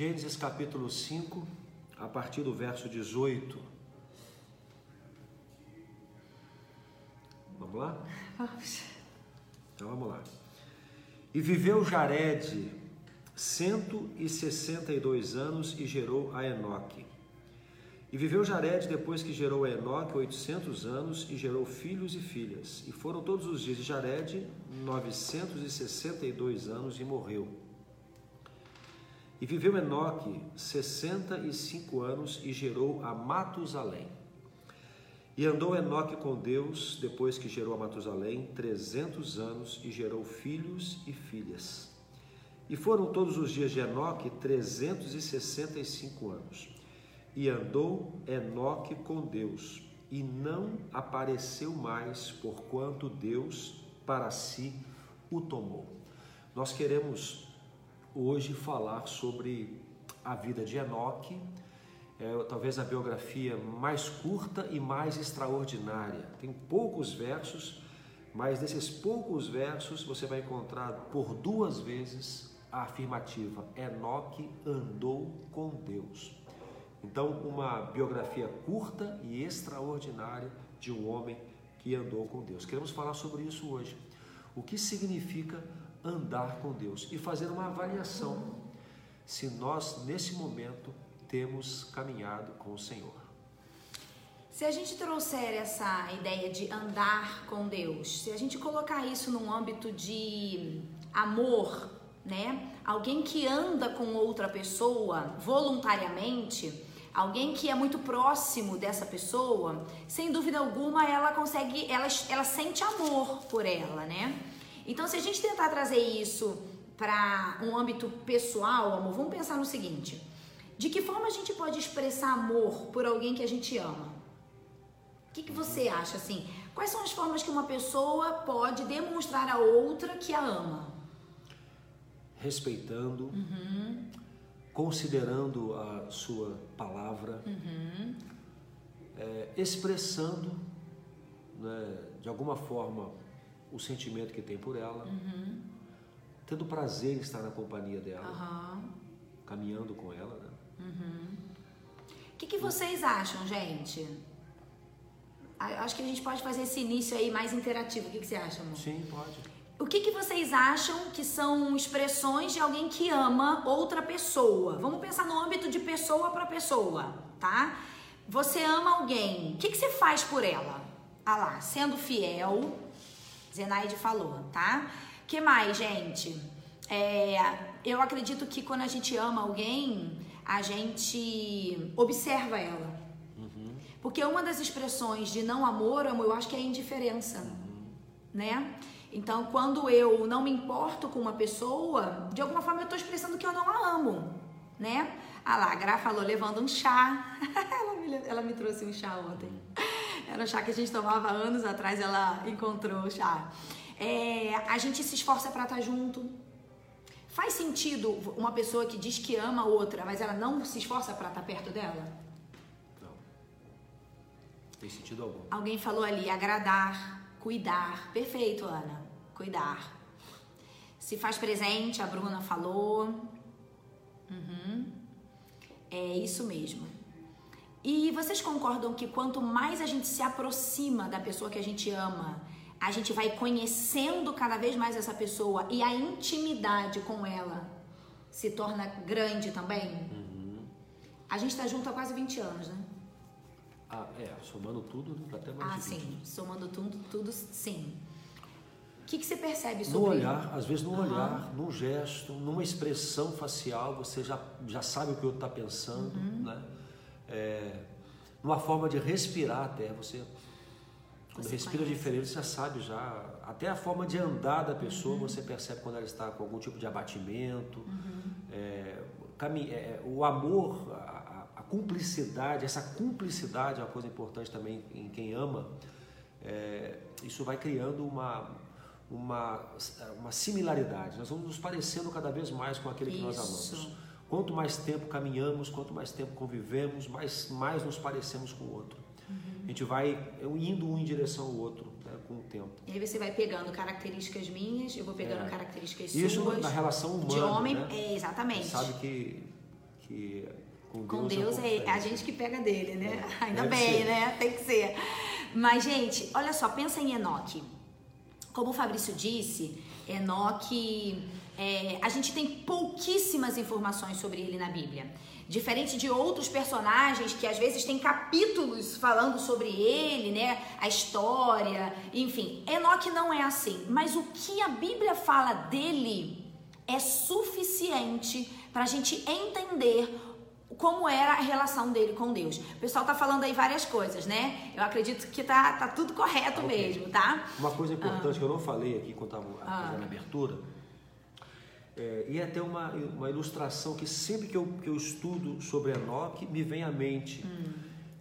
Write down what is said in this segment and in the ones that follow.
Gênesis capítulo 5, a partir do verso 18. Vamos lá? Vamos. Então vamos lá. E viveu Jared 162 anos e gerou a Enoque. E viveu Jared depois que gerou a Enoque 800 anos e gerou filhos e filhas. E foram todos os dias de Jared 962 anos e morreu. E viveu Enoque 65 anos e gerou a Matusalém. E andou Enoque com Deus depois que gerou a Matusalém 300 anos e gerou filhos e filhas. E foram todos os dias de Enoque 365 anos. E andou Enoque com Deus, e não apareceu mais, porquanto Deus para si o tomou. Nós queremos hoje falar sobre a vida de Enoque, é, talvez a biografia mais curta e mais extraordinária. Tem poucos versos, mas nesses poucos versos você vai encontrar por duas vezes a afirmativa: Enoque andou com Deus. Então, uma biografia curta e extraordinária de um homem que andou com Deus. Queremos falar sobre isso hoje. O que significa andar com Deus e fazer uma avaliação se nós, nesse momento, temos caminhado com o Senhor. Se a gente trouxer essa ideia de andar com Deus, se a gente colocar isso num âmbito de amor, né? Alguém que anda com outra pessoa voluntariamente, alguém que é muito próximo dessa pessoa, sem dúvida alguma ela consegue, ela, ela sente amor por ela, né? Então, se a gente tentar trazer isso para um âmbito pessoal, amor, vamos pensar no seguinte: de que forma a gente pode expressar amor por alguém que a gente ama? O que, que você acha assim? Quais são as formas que uma pessoa pode demonstrar a outra que a ama? Respeitando, uhum considerando a sua palavra, uhum. é, expressando né, de alguma forma o sentimento que tem por ela, uhum. tendo prazer em estar na companhia dela, uhum. caminhando com ela. Né? O uhum. que, que vocês acham, gente? Acho que a gente pode fazer esse início aí mais interativo. O que, que você acha, amor? Sim, pode. O que, que vocês acham que são expressões de alguém que ama outra pessoa? Vamos pensar no âmbito de pessoa para pessoa, tá? Você ama alguém, o que, que você faz por ela? Ah lá, sendo fiel, Zenaide falou, tá? que mais, gente? É, eu acredito que quando a gente ama alguém, a gente observa ela. Porque uma das expressões de não amor, amor, eu acho que é indiferença, né? Então, quando eu não me importo com uma pessoa, de alguma forma eu estou expressando que eu não a amo, né? Ah lá, a Gra falou levando um chá. ela, me, ela me trouxe um chá ontem. Era um chá que a gente tomava anos atrás, ela encontrou o chá. É, a gente se esforça para estar tá junto. Faz sentido uma pessoa que diz que ama a outra, mas ela não se esforça para estar tá perto dela? Não. Tem sentido algum. Alguém falou ali, agradar, Cuidar. Perfeito, Ana. Cuidar. Se faz presente, a Bruna falou. Uhum. É isso mesmo. E vocês concordam que quanto mais a gente se aproxima da pessoa que a gente ama, a gente vai conhecendo cada vez mais essa pessoa e a intimidade com ela se torna grande também? Uhum. A gente está junto há quase 20 anos, né? Ah, é, somando tudo, dá até mais Ah, de 20. sim, somando tudo, tudo sim. O que, que você percebe sobre No olhar, às vezes no uhum. olhar, num gesto, numa expressão facial, você já, já sabe o que o outro está pensando, uhum. né? É, numa forma de respirar até, você quando você respira conhece. diferente, você já sabe já. Até a forma de andar da pessoa, uhum. você percebe quando ela está com algum tipo de abatimento. Uhum. É, é, o amor, cumplicidade, essa cumplicidade é uma coisa importante também em quem ama, é, isso vai criando uma, uma, uma similaridade. Nós vamos nos parecendo cada vez mais com aquele que isso. nós amamos. Quanto mais tempo caminhamos, quanto mais tempo convivemos, mais, mais nos parecemos com o outro. Uhum. A gente vai indo um em direção ao outro né, com o tempo. E aí você vai pegando características minhas, eu vou pegando é. características Isso suas. Isso na relação humana. De homem, né? é, exatamente. Você sabe que que com Deus, com Deus é, é a gente que pega dele, né? É, Ainda deve bem, ser. né? Tem que ser. Mas, gente, olha só, pensa em Enoque. Como o Fabrício disse, Enoque, é, a gente tem pouquíssimas informações sobre ele na Bíblia. Diferente de outros personagens que às vezes tem capítulos falando sobre ele, né? A história, enfim. Enoque não é assim. Mas o que a Bíblia fala dele é suficiente para a gente entender como era a relação dele com Deus. O pessoal tá falando aí várias coisas, né? Eu acredito que tá, tá tudo correto Ok. mesmo, tá? Uma coisa importante que eu não falei aqui quando estava Ah. fazendo a abertura, é, e até uma, uma ilustração que sempre que eu, que eu estudo sobre Enoque me vem à mente Hum.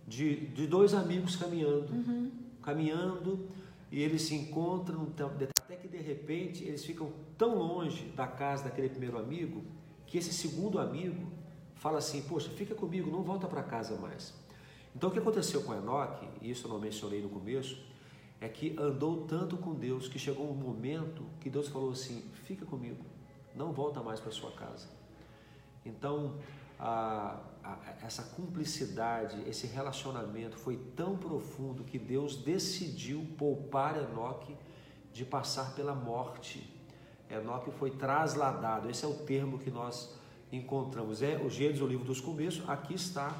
de, de dois amigos caminhando, Uhum. caminhando e eles se encontram então, até que de repente eles ficam tão longe da casa daquele primeiro amigo que esse segundo amigo fala assim, poxa, fica comigo, não volta para casa mais. Então o que aconteceu com Enoque, e isso eu não mencionei no começo, é que andou tanto com Deus que chegou um momento que Deus falou assim: fica comigo, não volta mais para sua casa. Então, a, a, essa cumplicidade, esse relacionamento foi tão profundo que Deus decidiu poupar Enoque de passar pela morte. Enoque foi trasladado, esse é o termo que nós encontramos. É o Gênesis, o livro dos começos, aqui está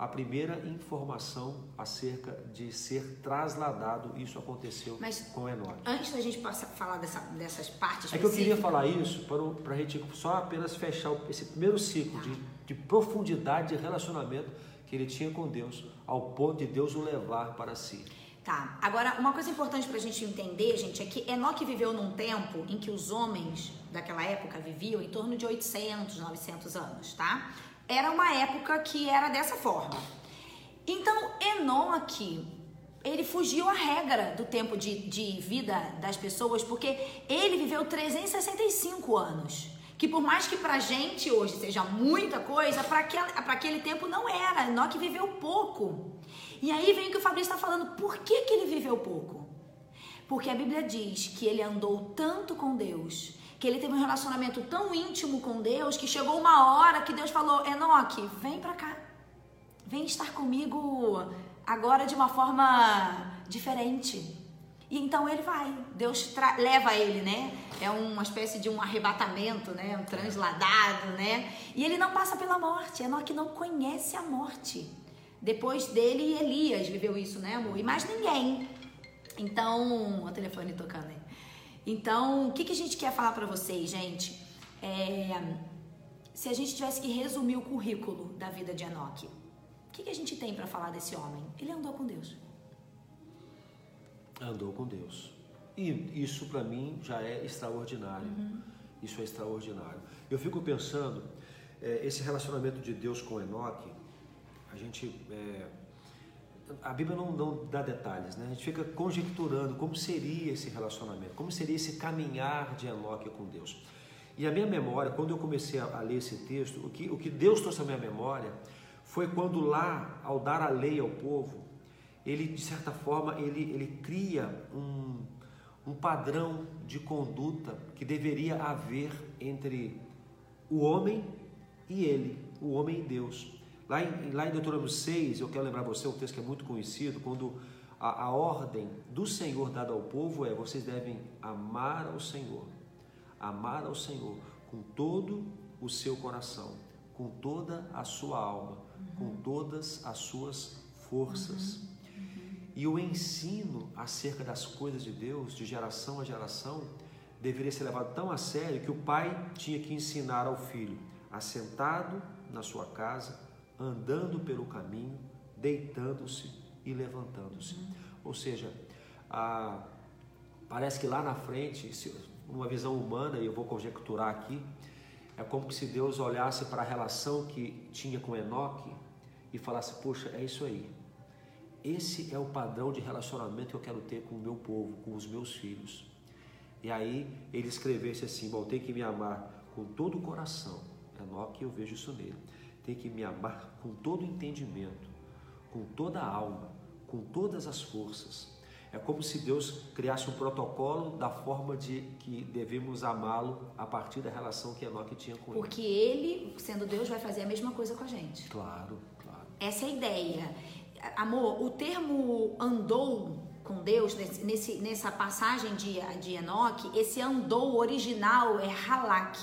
a primeira informação acerca de ser trasladado. Isso aconteceu Mas- com Enoque. Antes da gente passar, falar dessa, dessas partes É que eu queria falar isso para a gente só apenas fechar esse primeiro ciclo de, de profundidade de relacionamento que ele tinha com Deus, ao ponto de Deus o levar para si. Tá. Agora, uma coisa importante pra gente entender, gente, é que Enoque viveu num tempo em que os homens daquela época viviam em torno de 800, 900 anos, tá? Era uma época que era dessa forma. Então, Enoque, ele fugiu à regra do tempo de, de vida das pessoas, porque ele viveu 365 anos. Que por mais que pra gente hoje seja muita coisa, pra aquele, aquele tempo não era. Enoque viveu pouco. E aí vem o que o Fabrício está falando. Por que, que ele viveu pouco? Porque a Bíblia diz que ele andou tanto com Deus, que ele teve um relacionamento tão íntimo com Deus, que chegou uma hora que Deus falou: Enoque, vem pra cá. Vem estar comigo agora de uma forma diferente. E então ele vai. Deus leva ele, né? É uma espécie de um arrebatamento, né? Um transladado, né? E ele não passa pela morte. Enoque não conhece a morte. Depois dele, Elias viveu isso, né, amor? E mais ninguém. Então, o telefone tocando aí. Então, o que, que a gente quer falar pra vocês, gente? É, se a gente tivesse que resumir o currículo da vida de Enoque, o que, que a gente tem pra falar desse homem? Ele andou com Deus. Andou com Deus. E isso para mim já é extraordinário. Isso é extraordinário. Eu fico pensando, eh, esse relacionamento de Deus com Enoque, a gente. eh, a Bíblia não, não dá detalhes, né? A gente fica conjecturando como seria esse relacionamento, como seria esse caminhar de Enoque com Deus. E a minha memória, quando eu comecei a, ler esse texto, o que, o que Deus trouxe à minha memória foi quando lá, ao dar a lei ao povo, ele, de certa forma, ele, ele cria um, um padrão de conduta que deveria haver entre o homem e ele, o homem e Deus. Lá em, lá em Deuteronômio 6, eu quero lembrar você, um texto que é muito conhecido, quando a, a ordem do Senhor dada ao povo é: vocês devem amar ao Senhor, amar ao Senhor com todo o seu coração, com toda a sua alma, com todas as suas forças. E o ensino acerca das coisas de Deus, de geração a geração, deveria ser levado tão a sério que o pai tinha que ensinar ao filho, assentado na sua casa, andando pelo caminho, deitando-se e levantando-se. Ou seja, a- parece que lá na frente, se- uma visão humana, e eu vou conjecturar aqui, é como se Deus olhasse para a relação que tinha com Enoque e falasse: Poxa, é isso aí. Esse é o padrão de relacionamento que eu quero ter com o meu povo, com os meus filhos. E aí ele escrevesse assim: Bom, tem que me amar com todo o coração. Enoque, eu vejo isso nele. Tem que me amar com todo o entendimento, com toda a alma, com todas as forças. É como se Deus criasse um protocolo da forma de que devemos amá-lo a partir da relação que Enoque tinha com ele. Porque ele, sendo Deus, vai fazer a mesma coisa com a gente. Claro, claro. Essa é a ideia. Amor, o termo andou com Deus, nesse, nesse, nessa passagem de, de Enoque, esse andou original é halak.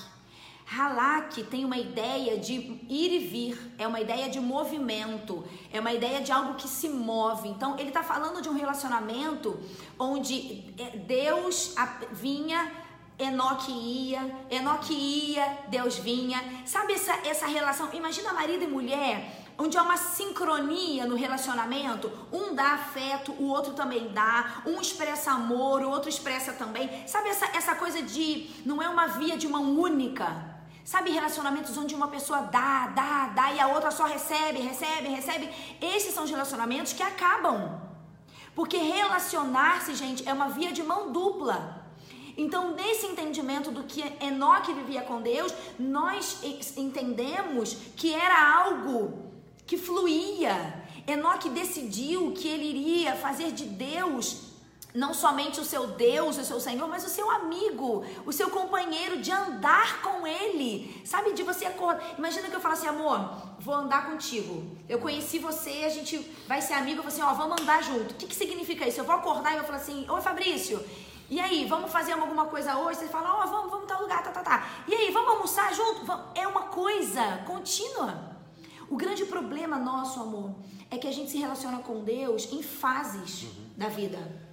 Halak tem uma ideia de ir e vir, é uma ideia de movimento, é uma ideia de algo que se move. Então, ele está falando de um relacionamento onde é, Deus vinha, Enoque ia, Enoque ia, Deus vinha. Sabe essa, essa relação? Imagina marido e mulher onde há uma sincronia no relacionamento, um dá afeto, o outro também dá, um expressa amor, o outro expressa também. Sabe essa, essa coisa de não é uma via de mão única? Sabe relacionamentos onde uma pessoa dá, dá, dá e a outra só recebe, recebe, recebe? Esses são os relacionamentos que acabam. Porque relacionar-se, gente, é uma via de mão dupla. Então, nesse entendimento do que Enoque vivia com Deus, nós entendemos que era algo que fluía. Enoque decidiu que ele iria fazer de Deus não somente o seu Deus, o seu Senhor, mas o seu amigo, o seu companheiro de andar com ele. Sabe, de você acordar. Imagina que eu falo assim, amor, vou andar contigo. Eu conheci você, a gente vai ser amigo, eu falo assim, ó, vamos andar junto. O que, que significa isso? Eu vou acordar e eu falo assim, oi Fabrício, e aí, vamos fazer alguma coisa hoje? Você fala, ó, oh, vamos, vamos tal lugar, tá, tá, tá. E aí, vamos almoçar junto? É uma coisa contínua. O grande problema nosso, amor, é que a gente se relaciona com Deus em fases uhum. da vida.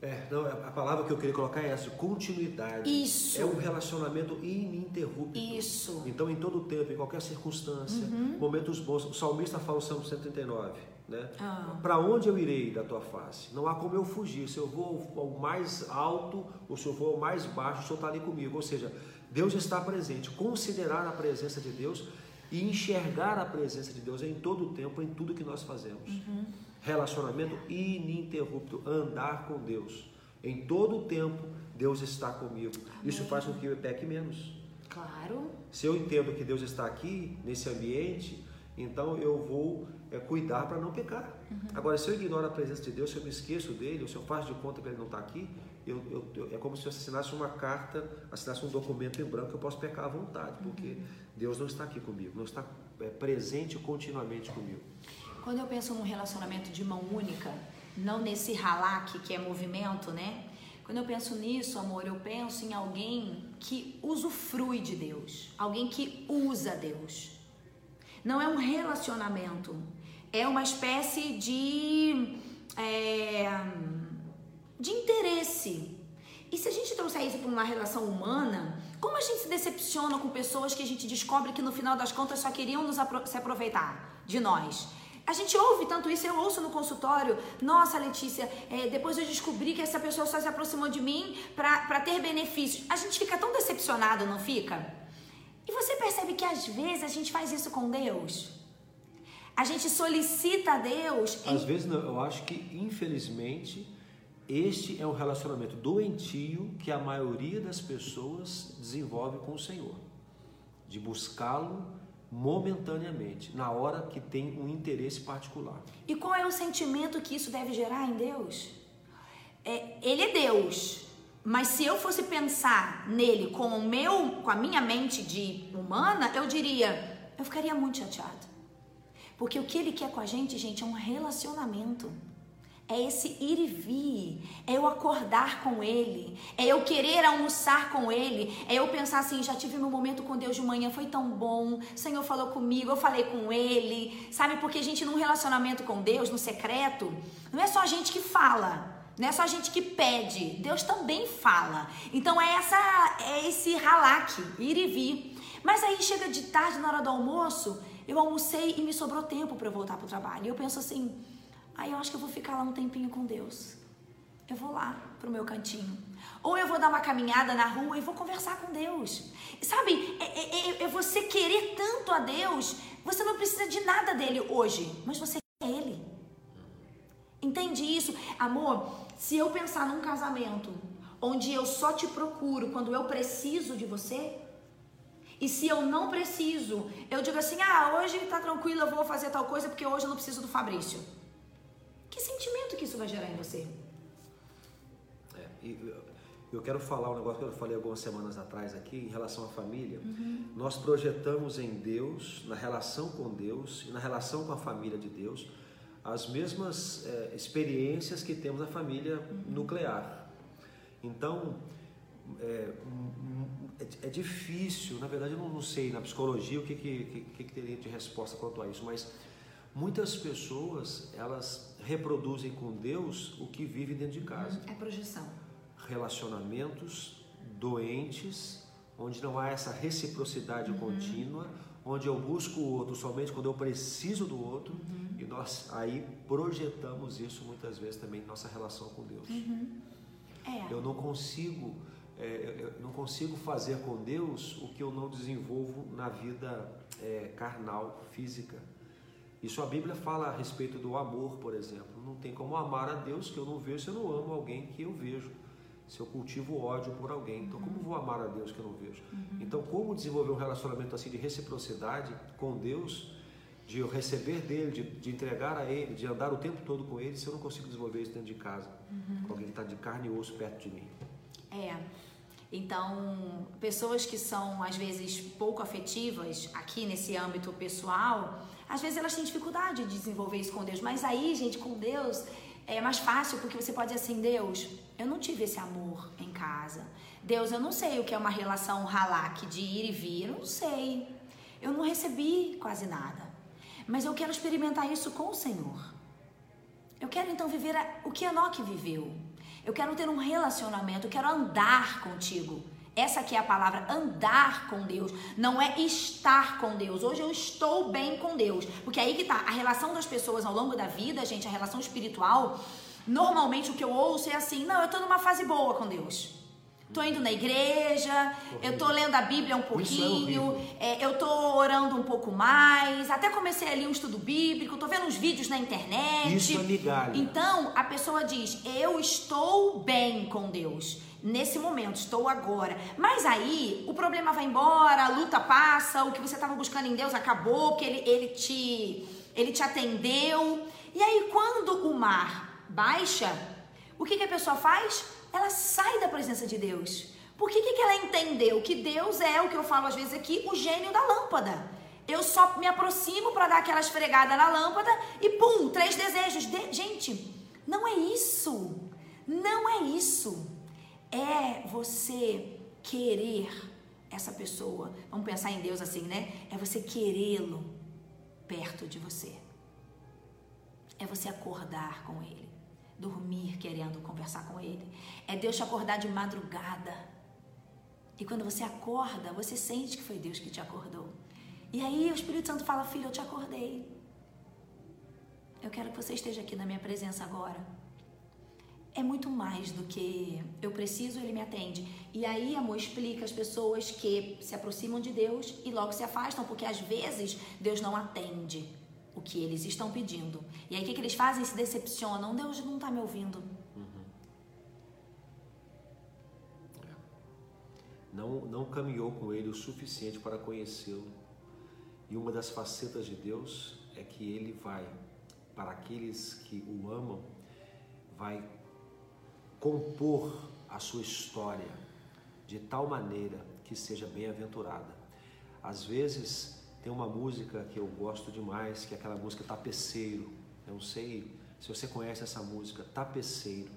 É, não, a palavra que eu queria colocar é essa, continuidade. Isso. É um relacionamento ininterrupto. Isso. Então, em todo tempo, em qualquer circunstância, uhum. momentos bons. O salmista fala o Salmo 139, né? Ah. Para onde eu irei da tua face? Não há como eu fugir. Se eu vou ao mais alto ou se eu vou ao mais baixo, o Senhor está ali comigo. Ou seja, Deus está presente. Considerar a presença de Deus e enxergar a presença de Deus em todo o tempo, em tudo que nós fazemos. Uhum. Relacionamento ininterrupto, andar com Deus. Em todo o tempo, Deus está comigo. Amém. Isso faz com que eu peque menos. Claro. Se eu entendo que Deus está aqui, nesse ambiente, então eu vou é, cuidar para não pecar. Uhum. Agora, se eu ignoro a presença de Deus, se eu me esqueço dele, ou se eu faço de conta que ele não está aqui, eu, eu, eu, é como se eu assinasse uma carta, assinasse um documento em branco, eu posso pecar à vontade, porque uhum. Deus não está aqui comigo, não está é, presente continuamente comigo. Quando eu penso num relacionamento de mão única, não nesse ralaque que é movimento, né? Quando eu penso nisso, amor, eu penso em alguém que usufrui de Deus, alguém que usa Deus. Não é um relacionamento, é uma espécie de. É, de interesse. E se a gente trouxer isso para uma relação humana, como a gente se decepciona com pessoas que a gente descobre que no final das contas só queriam nos apro se aproveitar de nós? A gente ouve tanto isso, eu ouço no consultório. Nossa, Letícia, é, depois eu descobri que essa pessoa só se aproximou de mim para ter benefícios. A gente fica tão decepcionado, não fica? E você percebe que às vezes a gente faz isso com Deus? A gente solicita a Deus. Às vezes, não, eu acho que, infelizmente, este é um relacionamento doentio que a maioria das pessoas desenvolve com o Senhor, de buscá-lo momentaneamente, na hora que tem um interesse particular. E qual é o sentimento que isso deve gerar em Deus? É, ele é Deus, mas se eu fosse pensar nele com o meu, com a minha mente de humana, eu diria, eu ficaria muito chateado. Porque o que ele quer com a gente, gente, é um relacionamento. É esse ir e vir, é eu acordar com Ele, é eu querer almoçar com Ele, é eu pensar assim: já tive meu momento com Deus de manhã, foi tão bom, o Senhor falou comigo, eu falei com Ele, sabe? Porque a gente, num relacionamento com Deus, no secreto, não é só a gente que fala, não é só a gente que pede, Deus também fala. Então é essa, é esse ralaque, ir e vir. Mas aí chega de tarde, na hora do almoço, eu almocei e me sobrou tempo para eu voltar para o trabalho. E eu penso assim Aí eu acho que eu vou ficar lá um tempinho com Deus. Eu vou lá pro meu cantinho. Ou eu vou dar uma caminhada na rua e vou conversar com Deus. Sabe, é, é, é, é você querer tanto a Deus, você não precisa de nada dele hoje, mas você quer ele. Entende isso? Amor, se eu pensar num casamento onde eu só te procuro quando eu preciso de você, e se eu não preciso, eu digo assim: ah, hoje tá tranquilo, eu vou fazer tal coisa porque hoje eu não preciso do Fabrício. Que sentimento que isso vai gerar em você? eu quero falar um negócio que eu falei algumas semanas atrás aqui em relação à família. Uhum. Nós projetamos em Deus, na relação com Deus e na relação com a família de Deus, as mesmas é, experiências que temos na família uhum. nuclear. Então, é, é, é, difícil, na verdade eu não, não sei na psicologia o que, que, que, que teria de resposta quanto a isso, mas muitas pessoas elas reproduzem com Deus o que vive dentro de casa. É projeção. Relacionamentos doentes, onde não há essa reciprocidade uhum. contínua, onde eu busco o outro somente quando eu preciso do outro, uhum. e nós aí projetamos isso muitas vezes também em nossa relação com Deus. Uhum. É. Eu não consigo é, eu não consigo fazer com Deus o que eu não desenvolvo na vida é, carnal, física. Isso a Bíblia fala a respeito do amor, por exemplo. Não tem como amar a Deus que eu não vejo se eu não amo alguém que eu vejo. Se eu cultivo ódio por alguém. Então, como vou amar a Deus que eu não vejo? Uhum. Então, como desenvolver um relacionamento assim de reciprocidade com Deus, de eu receber dele, de, de entregar a ele, de andar o tempo todo com ele, se eu não consigo desenvolver isso dentro de casa, uhum. com alguém que está de carne e osso perto de mim? É. Então, pessoas que são às vezes pouco afetivas aqui nesse âmbito pessoal, às vezes elas têm dificuldade de desenvolver isso com Deus. Mas aí, gente, com Deus é mais fácil porque você pode dizer assim: Deus, eu não tive esse amor em casa. Deus, eu não sei o que é uma relação ralaque de ir e vir, eu não sei. Eu não recebi quase nada. Mas eu quero experimentar isso com o Senhor. Eu quero então viver o que Enoque viveu. Eu quero ter um relacionamento, eu quero andar contigo. Essa aqui é a palavra andar com Deus, não é estar com Deus. Hoje eu estou bem com Deus, porque aí que tá a relação das pessoas ao longo da vida, gente, a relação espiritual. Normalmente o que eu ouço é assim: "Não, eu tô numa fase boa com Deus". Tô indo na igreja, eu tô lendo a Bíblia um é pouquinho, é, eu tô orando um pouco mais, até comecei ali um estudo bíblico, tô vendo uns vídeos na internet. Isso é migalha. Então, a pessoa diz: Eu estou bem com Deus. Nesse momento, estou agora. Mas aí, o problema vai embora, a luta passa, o que você estava buscando em Deus acabou, que ele, ele, te, ele te atendeu. E aí, quando o mar baixa, o que, que a pessoa faz? ela sai da presença de Deus. Por que, que ela entendeu que Deus é o que eu falo às vezes aqui, o gênio da lâmpada? Eu só me aproximo para dar aquela esfregada na lâmpada e pum, três desejos. De... Gente, não é isso. Não é isso. É você querer essa pessoa. Vamos pensar em Deus assim, né? É você querê-lo perto de você. É você acordar com ele dormir querendo conversar com Ele. É Deus te acordar de madrugada. E quando você acorda, você sente que foi Deus que te acordou. E aí o Espírito Santo fala: Filho, eu te acordei. Eu quero que você esteja aqui na minha presença agora. É muito mais do que eu preciso, ele me atende. E aí, amor, explica as pessoas que se aproximam de Deus e logo se afastam, porque às vezes Deus não atende o que eles estão pedindo. E aí o que, que eles fazem? Se decepcionam. Deus não está me ouvindo. Uhum. É. Não, não caminhou com ele o suficiente para conhecê-lo. E uma das facetas de Deus é que ele vai, para aqueles que o amam, vai compor a sua história de tal maneira que seja bem-aventurada. Às vezes, tem uma música que eu gosto demais, que é aquela música Tapeceiro. Eu não sei se você conhece essa música, Tapeceiro.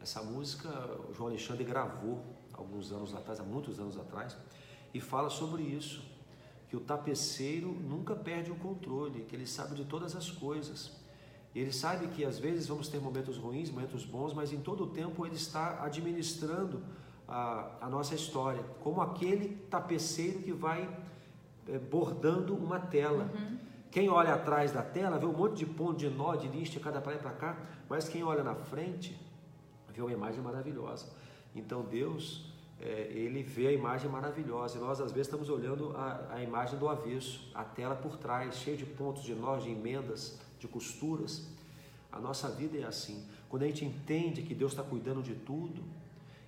Essa música o João Alexandre gravou alguns anos atrás, há muitos anos atrás, e fala sobre isso, que o tapeceiro nunca perde o controle, que ele sabe de todas as coisas. Ele sabe que às vezes vamos ter momentos ruins, momentos bons, mas em todo o tempo ele está administrando a, a nossa história, como aquele tapeceiro que vai é, bordando uma tela. Uhum. Quem olha atrás da tela vê um monte de ponto, de nó, de para lá e para cá, mas quem olha na frente vê uma imagem maravilhosa. Então Deus, é, ele vê a imagem maravilhosa e nós às vezes estamos olhando a, a imagem do avesso, a tela por trás, cheia de pontos, de nós, de emendas, de costuras. A nossa vida é assim. Quando a gente entende que Deus está cuidando de tudo,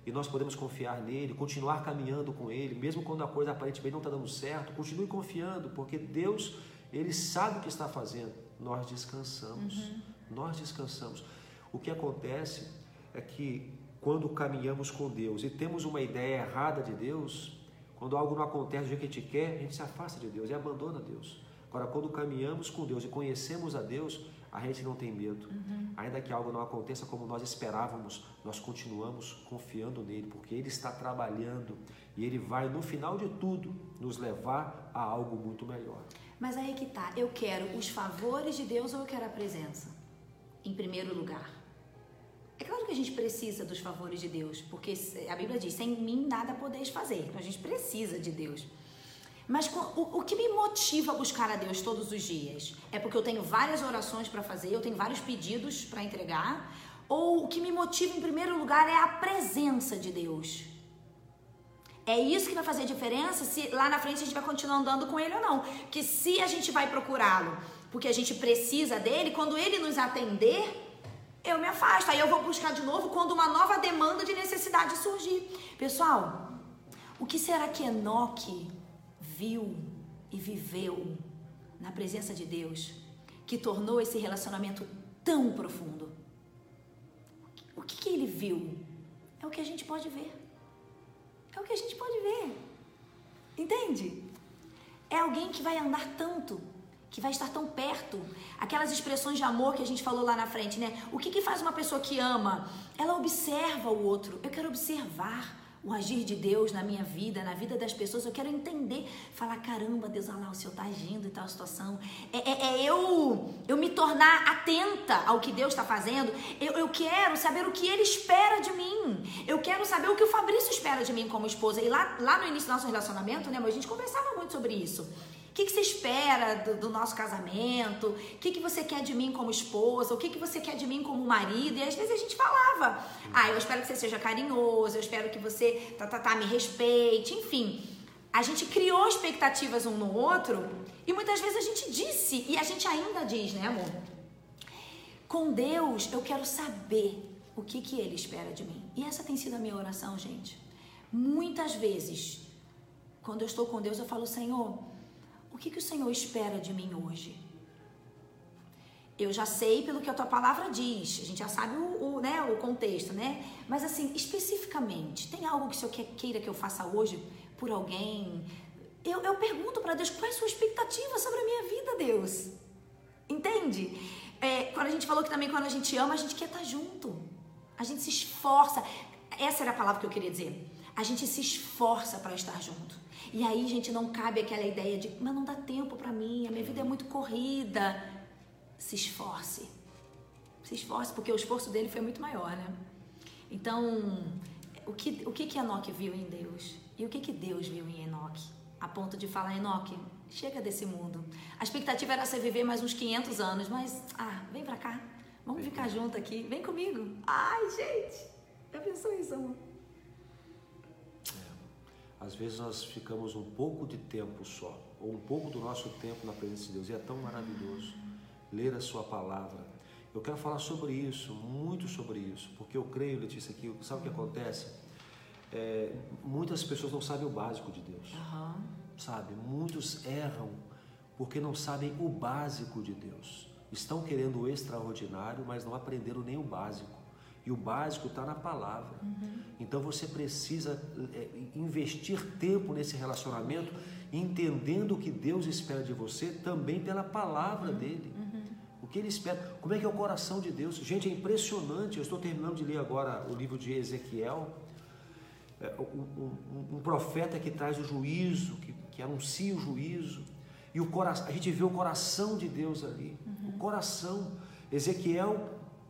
e nós podemos confiar nele, continuar caminhando com ele, mesmo quando a coisa aparentemente não está dando certo, continue confiando, porque Deus, ele sabe o que está fazendo. Nós descansamos, uhum. nós descansamos. O que acontece é que quando caminhamos com Deus e temos uma ideia errada de Deus, quando algo não acontece do jeito que a gente quer, a gente se afasta de Deus e abandona Deus. Agora, quando caminhamos com Deus e conhecemos a Deus, a gente não tem medo. Uhum. Ainda que algo não aconteça como nós esperávamos, nós continuamos confiando nele, porque ele está trabalhando e ele vai, no final de tudo, nos levar a algo muito melhor. Mas aí que tá, eu quero os favores de Deus ou eu quero a presença? Em primeiro lugar. É claro que a gente precisa dos favores de Deus, porque a Bíblia diz: sem mim nada podeis fazer. Então a gente precisa de Deus. Mas o, o que me motiva a buscar a Deus todos os dias? É porque eu tenho várias orações para fazer, eu tenho vários pedidos para entregar? Ou o que me motiva em primeiro lugar é a presença de Deus? É isso que vai fazer a diferença se lá na frente a gente vai continuar andando com Ele ou não. Que se a gente vai procurá-lo porque a gente precisa dele, quando Ele nos atender, eu me afasto. Aí eu vou buscar de novo quando uma nova demanda de necessidade surgir. Pessoal, o que será que Enoque viu e viveu na presença de Deus que tornou esse relacionamento tão profundo? O que, que ele viu? É o que a gente pode ver. É o que a gente pode ver. Entende? É alguém que vai andar tanto, que vai estar tão perto. Aquelas expressões de amor que a gente falou lá na frente, né? O que, que faz uma pessoa que ama? Ela observa o outro. Eu quero observar o agir de Deus na minha vida, na vida das pessoas. Eu quero entender, falar: caramba, Deus, olha lá, o Senhor está agindo em tal situação. É, é, é, eu, eu me tornar atenta ao que Deus está fazendo. Eu, eu quero saber o que Ele espera de mim. Eu quero saber o que o Fabrício espera de mim como esposa. E lá, lá no início do nosso relacionamento, né, a gente conversava muito sobre isso que, que você espera do, do nosso casamento? O que, que você quer de mim como esposa? O que, que você quer de mim como marido? E às vezes a gente falava: Ah, eu espero que você seja carinhoso, eu espero que você tá, tá, tá, me respeite, enfim. A gente criou expectativas um no outro e muitas vezes a gente disse, e a gente ainda diz, né, amor? Com Deus eu quero saber o que, que Ele espera de mim. E essa tem sido a minha oração, gente. Muitas vezes, quando eu estou com Deus, eu falo, Senhor, que, que o Senhor espera de mim hoje? Eu já sei pelo que a tua palavra diz, a gente já sabe o, o, né, o contexto, né? Mas assim, especificamente, tem algo que o Senhor queira que eu faça hoje por alguém? Eu, eu pergunto para Deus qual é a sua expectativa sobre a minha vida, Deus. Entende? É, quando a gente falou que também quando a gente ama, a gente quer estar junto. A gente se esforça. Essa era a palavra que eu queria dizer. A gente se esforça para estar junto. E aí, gente, não cabe aquela ideia de, mas não dá tempo para mim, a minha vida é muito corrida. Se esforce. Se esforce, porque o esforço dele foi muito maior, né? Então, o que, o que, que Enoque viu em Deus? E o que, que Deus viu em Enoque? A ponto de falar, Enoque, chega desse mundo. A expectativa era você viver mais uns 500 anos, mas, ah, vem pra cá. Vamos ficar junto aqui. Vem comigo. Ai, gente. Já pensou isso, amor? Às vezes nós ficamos um pouco de tempo só, ou um pouco do nosso tempo na presença de Deus, e é tão maravilhoso ler a Sua palavra. Eu quero falar sobre isso, muito sobre isso, porque eu creio, Letícia, que sabe o que acontece? É, muitas pessoas não sabem o básico de Deus, uhum. sabe? Muitos erram porque não sabem o básico de Deus. Estão querendo o extraordinário, mas não aprenderam nem o básico. E o básico está na palavra. Uhum. Então você precisa é, investir tempo nesse relacionamento, entendendo o que Deus espera de você também pela palavra uhum. dele. Uhum. O que ele espera. Como é que é o coração de Deus? Gente, é impressionante. Eu estou terminando de ler agora o livro de Ezequiel. É, um, um, um, profeta que traz o juízo, que, que anuncia o juízo. E o coração, a gente vê o coração de Deus ali. O coração. Ezequiel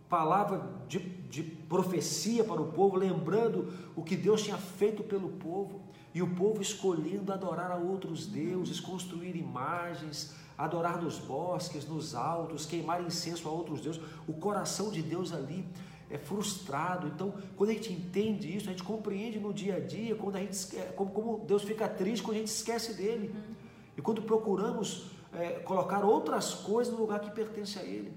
palavra de, de profecia para o povo, lembrando o que Deus tinha feito pelo povo, e o povo escolhendo adorar a outros deuses, construir imagens, adorar nos bosques, nos altos, queimar incenso a outros deuses. O coração de Deus ali é frustrado. Então, quando a gente entende isso, a gente compreende no dia a dia quando a gente, como, como Deus fica triste quando a gente esquece dele. E quando procuramos é, colocar outras coisas no lugar que pertence a Ele.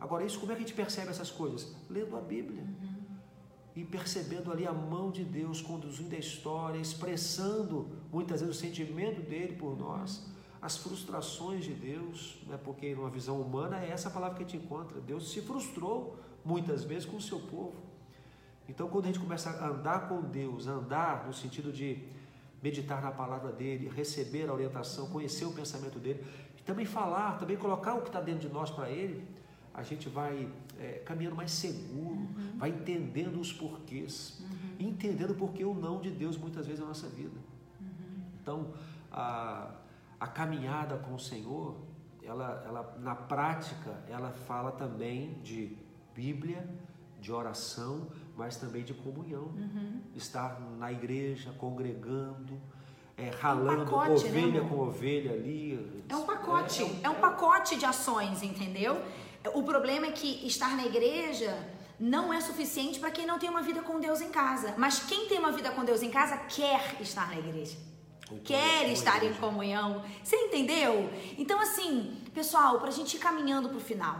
Agora, isso como é que a gente percebe essas coisas? Lendo a Bíblia. Uhum. E percebendo ali a mão de Deus conduzindo a história, expressando muitas vezes o sentimento dele por nós, as frustrações de Deus, né? porque numa visão humana é essa palavra que a gente encontra. Deus se frustrou muitas vezes com o seu povo. Então, quando a gente começa a andar com Deus, andar no sentido de meditar na palavra dele, receber a orientação, conhecer o pensamento dele, e também falar, também colocar o que está dentro de nós para ele, a gente vai é, caminhando mais seguro, uhum. vai entendendo os porquês, uhum. entendendo porque o não de Deus muitas vezes na nossa vida. Uhum. Então, a, a caminhada com o Senhor, ela, ela, na prática, ela fala também de Bíblia, de oração, mas também de comunhão. Uhum. Estar na igreja, congregando, é, ralando é um pacote, né, ovelha né, com ovelha ali. É um pacote, é, é, é um pacote de ações, entendeu? O problema é que estar na igreja não é suficiente para quem não tem uma vida com Deus em casa. Mas quem tem uma vida com Deus em casa quer estar na igreja. Quer estar em comunhão. Você entendeu? Então, assim, pessoal, para a gente ir caminhando para o final.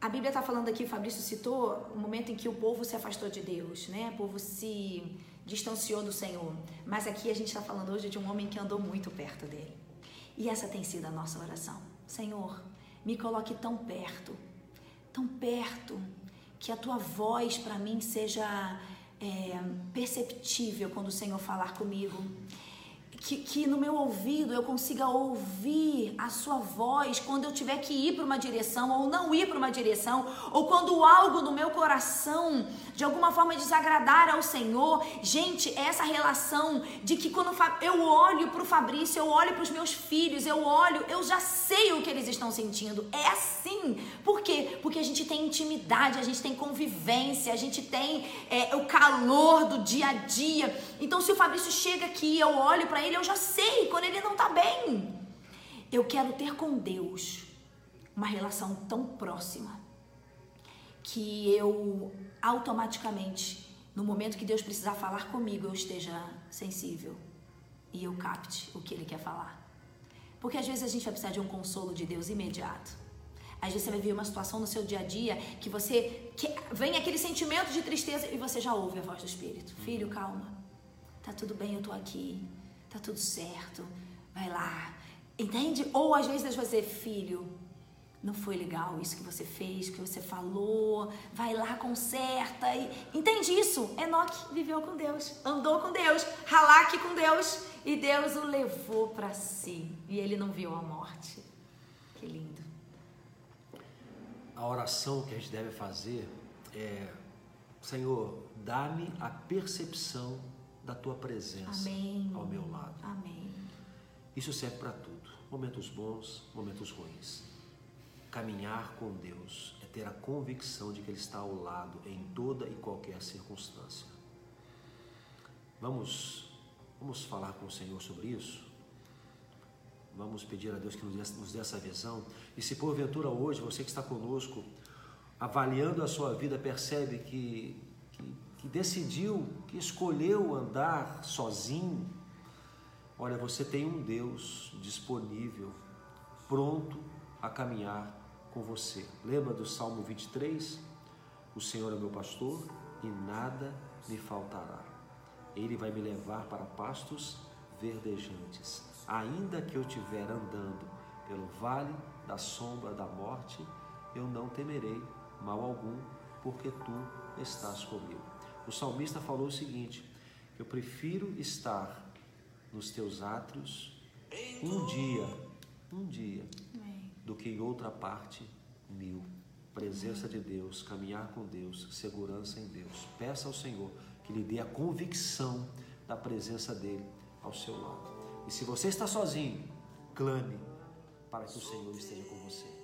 A Bíblia está falando aqui, o Fabrício citou, o momento em que o povo se afastou de Deus, né? O povo se distanciou do Senhor. Mas aqui a gente está falando hoje de um homem que andou muito perto dele. E essa tem sido a nossa oração. Senhor, me coloque tão perto, tão perto, que a tua voz para mim seja é, perceptível quando o Senhor falar comigo que, que no meu ouvido eu consiga ouvir a sua voz quando eu tiver que ir para uma direção ou não ir para uma direção, ou quando algo no meu coração de alguma forma desagradar ao Senhor. Gente, essa relação de que quando eu olho para o Fabrício, eu olho para os meus filhos, eu olho, eu já sei o que eles estão sentindo. É assim. Por quê? Porque a gente tem intimidade, a gente tem convivência, a gente tem é, o calor do dia a dia. Então, se o Fabrício chega aqui, eu olho para ele, eu já sei quando ele não está bem. Eu quero ter com Deus uma relação tão próxima que eu automaticamente, no momento que Deus precisar falar comigo, eu esteja sensível e eu capte o que Ele quer falar. Porque às vezes a gente vai precisar de um consolo de Deus imediato. Às vezes você vai ver uma situação no seu dia a dia que você vem aquele sentimento de tristeza e você já ouve a voz do Espírito. Filho, calma. Tá tudo bem, eu tô aqui tá tudo certo, vai lá. Entende? Ou às vezes você, filho, não foi legal isso que você fez, que você falou, vai lá, conserta. E... Entende isso? Enoque viveu com Deus, andou com Deus, ralaque com Deus e Deus o levou para si. E ele não viu a morte. Que lindo. A oração que a gente deve fazer é: Senhor, dá-me a percepção da tua presença Amém. ao meu lado. Amém. Isso serve para tudo, momentos bons, momentos ruins. Caminhar com Deus é ter a convicção de que Ele está ao lado em toda e qualquer circunstância. Vamos, vamos falar com o Senhor sobre isso? Vamos pedir a Deus que nos dê, nos dê essa visão. E se porventura hoje você que está conosco, avaliando a sua vida, percebe que que decidiu, que escolheu andar sozinho, olha, você tem um Deus disponível, pronto a caminhar com você. Lembra do Salmo 23? O Senhor é meu pastor e nada me faltará. Ele vai me levar para pastos verdejantes. Ainda que eu estiver andando pelo vale da sombra da morte, eu não temerei mal algum, porque tu estás comigo. O salmista falou o seguinte: Eu prefiro estar nos teus átrios um dia, um dia, do que em outra parte mil. Presença de Deus, caminhar com Deus, segurança em Deus. Peça ao Senhor que lhe dê a convicção da presença dele ao seu lado. E se você está sozinho, clame para que o Senhor esteja com você.